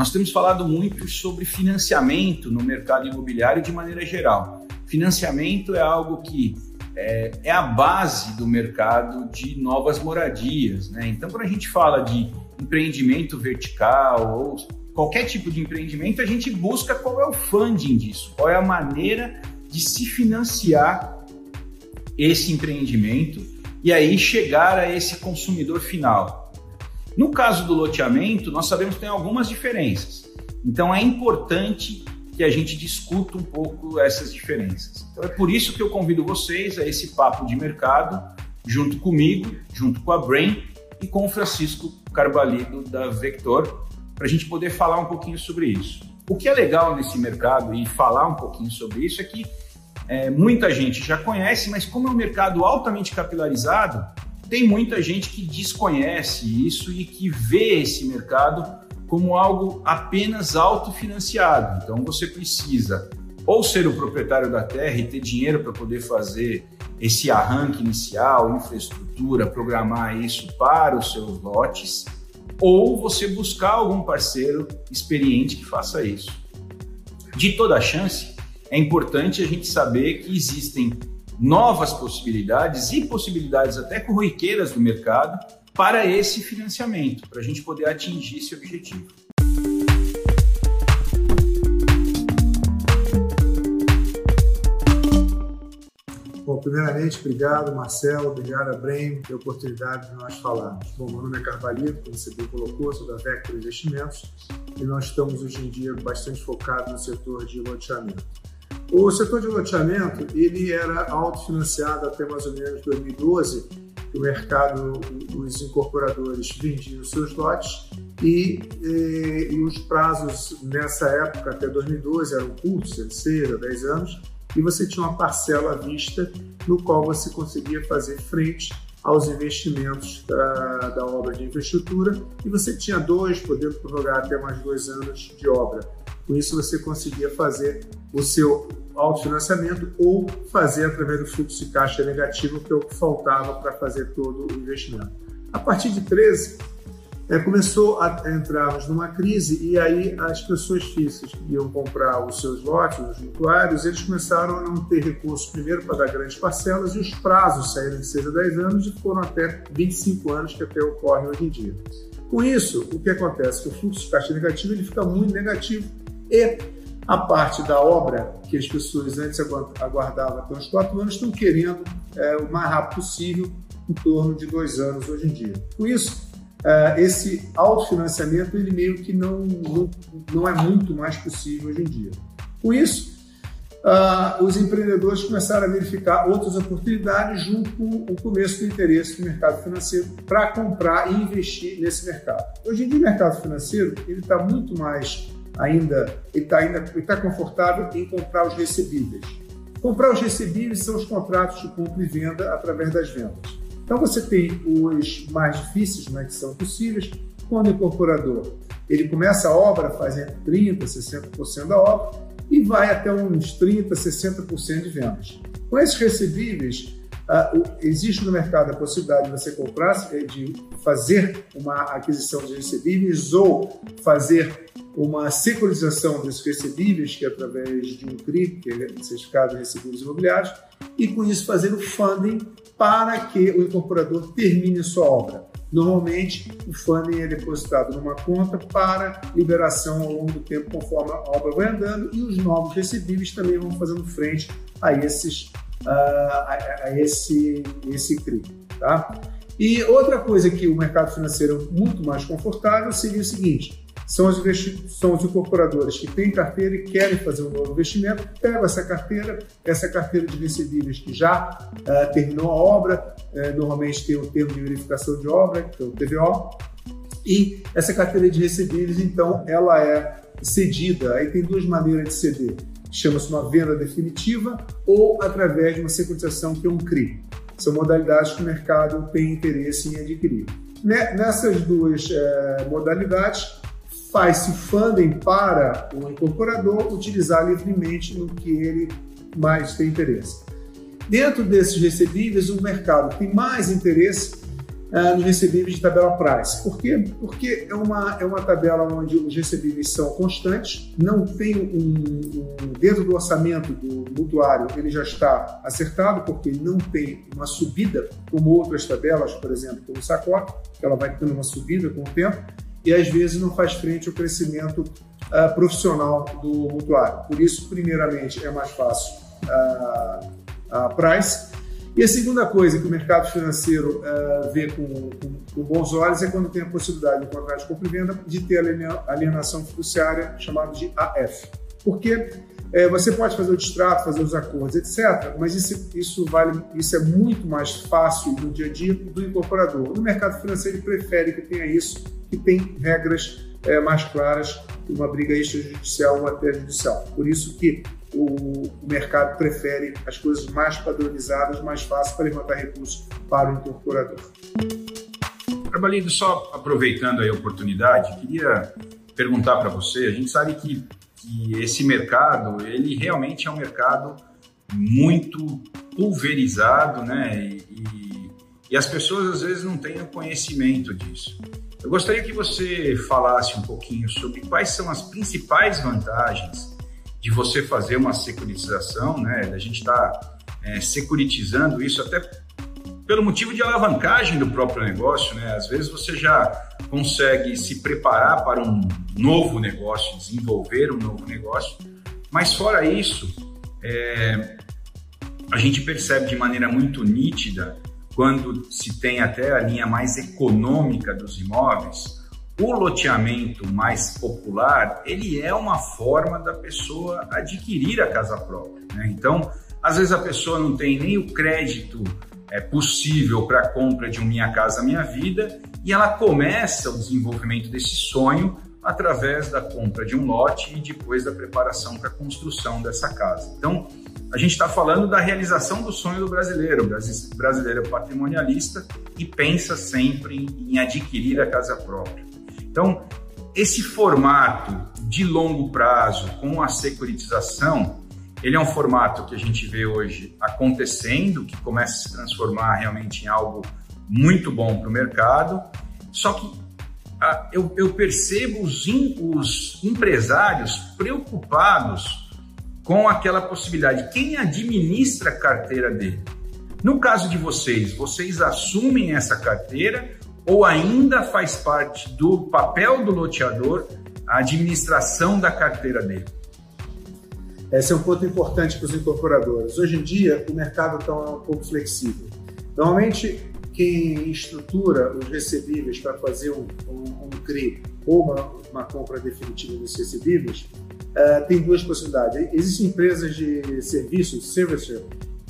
nós temos falado muito sobre financiamento no mercado imobiliário de maneira geral. Financiamento é algo que é, é a base do mercado de novas moradias. Né? Então, quando a gente fala de empreendimento vertical ou qualquer tipo de empreendimento, a gente busca qual é o funding disso, qual é a maneira de se financiar esse empreendimento e aí chegar a esse consumidor final. No caso do loteamento, nós sabemos que tem algumas diferenças. Então é importante que a gente discuta um pouco essas diferenças. Então é por isso que eu convido vocês a esse papo de mercado, junto comigo, junto com a Brain e com o Francisco Carbalido da Vector, para a gente poder falar um pouquinho sobre isso. O que é legal nesse mercado e falar um pouquinho sobre isso é que é, muita gente já conhece, mas como é um mercado altamente capilarizado, tem muita gente que desconhece isso e que vê esse mercado como algo apenas autofinanciado. Então você precisa ou ser o proprietário da terra e ter dinheiro para poder fazer esse arranque inicial, infraestrutura, programar isso para os seus lotes, ou você buscar algum parceiro experiente que faça isso. De toda chance, é importante a gente saber que existem novas possibilidades e possibilidades até corriqueiras do mercado para esse financiamento, para a gente poder atingir esse objetivo. Bom, primeiramente, obrigado, Marcelo, obrigado a pela oportunidade de nós falarmos. Bom, meu nome é Carvalito, como você bem colocou, sou da Vector Investimentos e nós estamos hoje em dia bastante focados no setor de loteamento. O setor de loteamento ele era autofinanciado até mais ou menos 2012, que o mercado, os incorporadores vendiam seus lotes e, e, e, os prazos nessa época, até 2012, eram curtos, de 6 a 10 anos, e você tinha uma parcela à vista no qual você conseguia fazer frente aos investimentos da, da obra de infraestrutura e você tinha dois, podendo prorrogar até mais dois anos de obra. Com isso, você conseguia fazer o seu autofinanciamento ou fazer através do fluxo de caixa negativo, que é o que faltava para fazer todo o investimento. A partir de 13, é, começou a entrarmos numa crise e aí as pessoas físicas que iam comprar os seus lotes, os mutuários, eles começaram a não ter recursos primeiro para dar grandes parcelas e os prazos saíram de 6 a 10 anos e foram até 25 anos, que até ocorre hoje em dia. Com isso, o que acontece? Que o fluxo de caixa negativo ele fica muito negativo e a parte da obra, que as pessoas antes aguardavam até uns quatro anos, estão querendo é, o mais rápido possível, em torno de dois anos hoje em dia. Com isso, é, esse autofinanciamento ele meio que não, não, não é muito mais possível hoje em dia. Com isso, Uh, os empreendedores começaram a verificar outras oportunidades junto com o começo do interesse do mercado financeiro para comprar e investir nesse mercado. Hoje em dia, o mercado financeiro ele está muito mais ainda, está ainda tá confortável em comprar os recebíveis. Comprar os recebíveis são os contratos de compra e venda através das vendas. Então você tem os mais difíceis, né, que são possíveis, quando o incorporador ele começa a obra, faz entre 30% e 60% da obra e vai até uns 30%, 60% de vendas. Com esses recebíveis, existe no mercado a possibilidade de você comprar, de fazer uma aquisição de recebíveis ou fazer uma securitização desses recebíveis, que é através de um CRI, que é Certificado de Recebíveis Imobiliários, e com isso fazer o funding para que o incorporador termine sua obra. Normalmente, o funding é depositado numa conta para liberação ao longo do tempo, conforme a obra vai andando, e os novos recebíveis também vão fazendo frente a, esses, a, a esse, esse CRI. Tá? E outra coisa que o mercado financeiro é muito mais confortável seria o seguinte: são os, são os incorporadores que têm carteira e querem fazer um novo investimento, pegam essa carteira, essa carteira de recebíveis que já uh, terminou a obra, uh, normalmente tem o termo de verificação de obra, que é o TVO, e essa carteira de recebíveis, então, ela é cedida. Aí tem duas maneiras de ceder. Chama-se uma venda definitiva ou através de uma securitização, que é um CRI. São modalidades que o mercado tem interesse em adquirir. Nessas duas eh, modalidades, faz-se funding para o incorporador utilizar livremente no que ele mais tem interesse. Dentro desses recebíveis, o mercado tem mais interesse uh, nos recebíveis de tabela price. Por quê? Porque é uma, é uma tabela onde os recebíveis são constantes, não tem um, um dentro do orçamento do mutuário ele já está acertado, porque não tem uma subida como outras tabelas, por exemplo, como o Sacote, que ela vai tendo uma subida com o tempo, e às vezes não faz frente ao crescimento uh, profissional do mutuário. Por isso, primeiramente, é mais fácil uh, a price e a segunda coisa que o mercado financeiro uh, vê com, com, com, bons olhos é quando tem a possibilidade de contrato de compra e venda de ter alienação fiduciária chamada de AF. Porque é, você pode fazer o distrato, fazer os acordos, etc., mas isso, isso, vale, isso é muito mais fácil no dia a dia do incorporador. No mercado financeiro, ele prefere que tenha isso, que tem regras é, mais claras, uma briga extrajudicial ou até judicial. Por isso que o, mercado prefere as coisas mais padronizadas, mais fáceis para levantar recursos para o incorporador. Trabalhando só aproveitando a oportunidade, queria perguntar para você, a gente sabe que, que esse mercado, ele realmente é um mercado muito pulverizado, né? E, e, as pessoas às vezes não têm o conhecimento disso. Eu gostaria que você falasse um pouquinho sobre quais são as principais vantagens de você fazer uma securitização, né? A gente está é, securitizando isso até pelo motivo de alavancagem do próprio negócio, né? Às vezes você já consegue se preparar para um novo negócio, desenvolver um novo negócio, mas fora isso, é, a gente percebe de maneira muito nítida quando se tem até a linha mais econômica dos imóveis, o loteamento mais popular, ele é uma forma da pessoa adquirir a casa própria. Né? Então, às vezes a pessoa não tem nem o crédito é, possível para a compra de um Minha Casa Minha Vida e ela começa o desenvolvimento desse sonho através da compra de um lote e depois da preparação para a construção dessa casa. Então, a gente está falando da realização do sonho do brasileiro. O brasileiro é patrimonialista e pensa sempre em adquirir a casa própria. Então, esse formato de longo prazo com a securitização, ele é um formato que a gente vê hoje acontecendo, que começa a se transformar realmente em algo muito bom para o mercado. Só que ah, eu, eu, percebo os, in, os empresários preocupados com aquela possibilidade. Quem administra a carteira dele? No caso de vocês, vocês assumem essa carteira ou ainda faz parte do papel do loteador a administração da carteira dele? Esse é um ponto importante para os incorporadores. Hoje em dia, o mercado está um pouco flexível. Normalmente, quem estrutura os recebíveis para fazer um, um, um CRI ou uma, uma, compra definitiva dos recebíveis, uh, tem duas possibilidades. Existem empresas de serviços, servicer,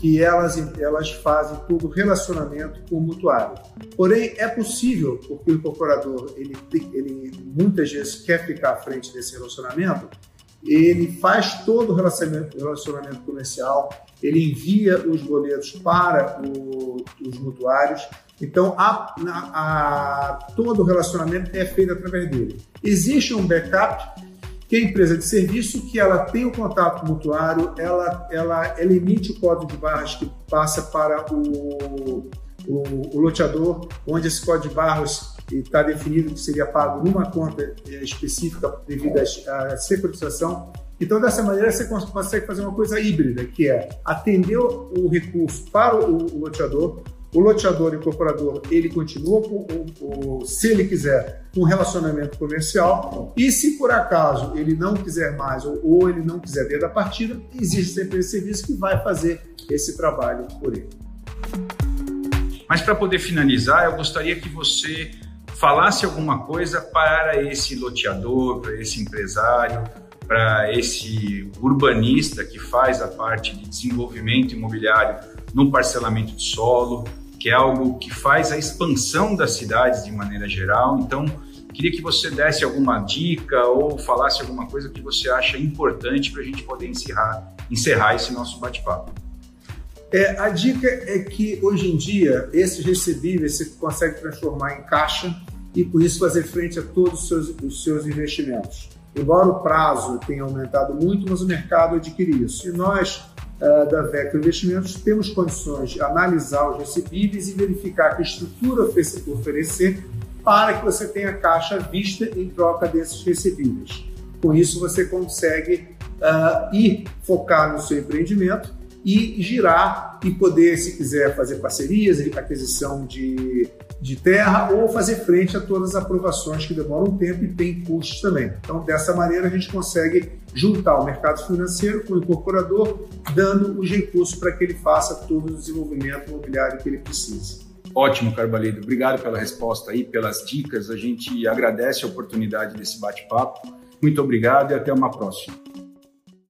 que elas, elas fazem todo relacionamento com o mutuário. Porém, é possível, porque o incorporador ele, ele muitas vezes quer ficar à frente desse relacionamento, ele faz todo o relacionamento, relacionamento comercial, ele envia os boletos para o, os mutuários, então a, a, a, todo o relacionamento é feito através dele. Existe um backup que é a empresa de serviço que ela tem o contato mutuário, ela, ela, ela emite o código de barras que passa para o, o, o loteador, onde esse código de barras está definido que seria pago numa conta é, específica devido à securitização. Então, dessa maneira, você consegue fazer uma coisa híbrida, que é atender o recurso para o loteador, o loteador incorporador, ele continua, com, o, o, se ele quiser, um relacionamento comercial. E se por acaso ele não quiser mais ou, ou ele não quiser ver da partida, existe sempre esse serviço que vai fazer esse trabalho por ele. Mas para poder finalizar, eu gostaria que você falasse alguma coisa para esse loteador, para esse empresário, para esse urbanista que faz a parte de desenvolvimento imobiliário no parcelamento de solo, que é algo que faz a expansão das cidades de maneira geral. Então, queria que você desse alguma dica ou falasse alguma coisa que você acha importante para a gente poder encerrar, encerrar esse nosso bate-papo. É, a dica é que hoje em dia esses recebíveis você consegue transformar em caixa e com isso fazer frente a todos os seus, os seus investimentos. Embora o prazo tenha aumentado muito, mas o mercado adquire isso. E nós uh, da Vector Investimentos, temos condições de analisar os recebíveis e verificar que estrutura oferecer para que você tenha caixa vista em troca desses recebíveis. Com isso, você consegue uh, ir focar no seu empreendimento e girar e poder, se quiser, fazer parcerias, aquisição de, de terra ou fazer frente a todas as aprovações que demoram tempo e têm custos também. Então, dessa maneira, a gente consegue juntar o mercado financeiro com o incorporador, dando os recursos para que ele faça todo o desenvolvimento imobiliário que ele precisa. Ótimo, Carbalido. Obrigado pela resposta aí, pelas dicas. A gente agradece a oportunidade desse bate-papo. Muito obrigado e até uma próxima.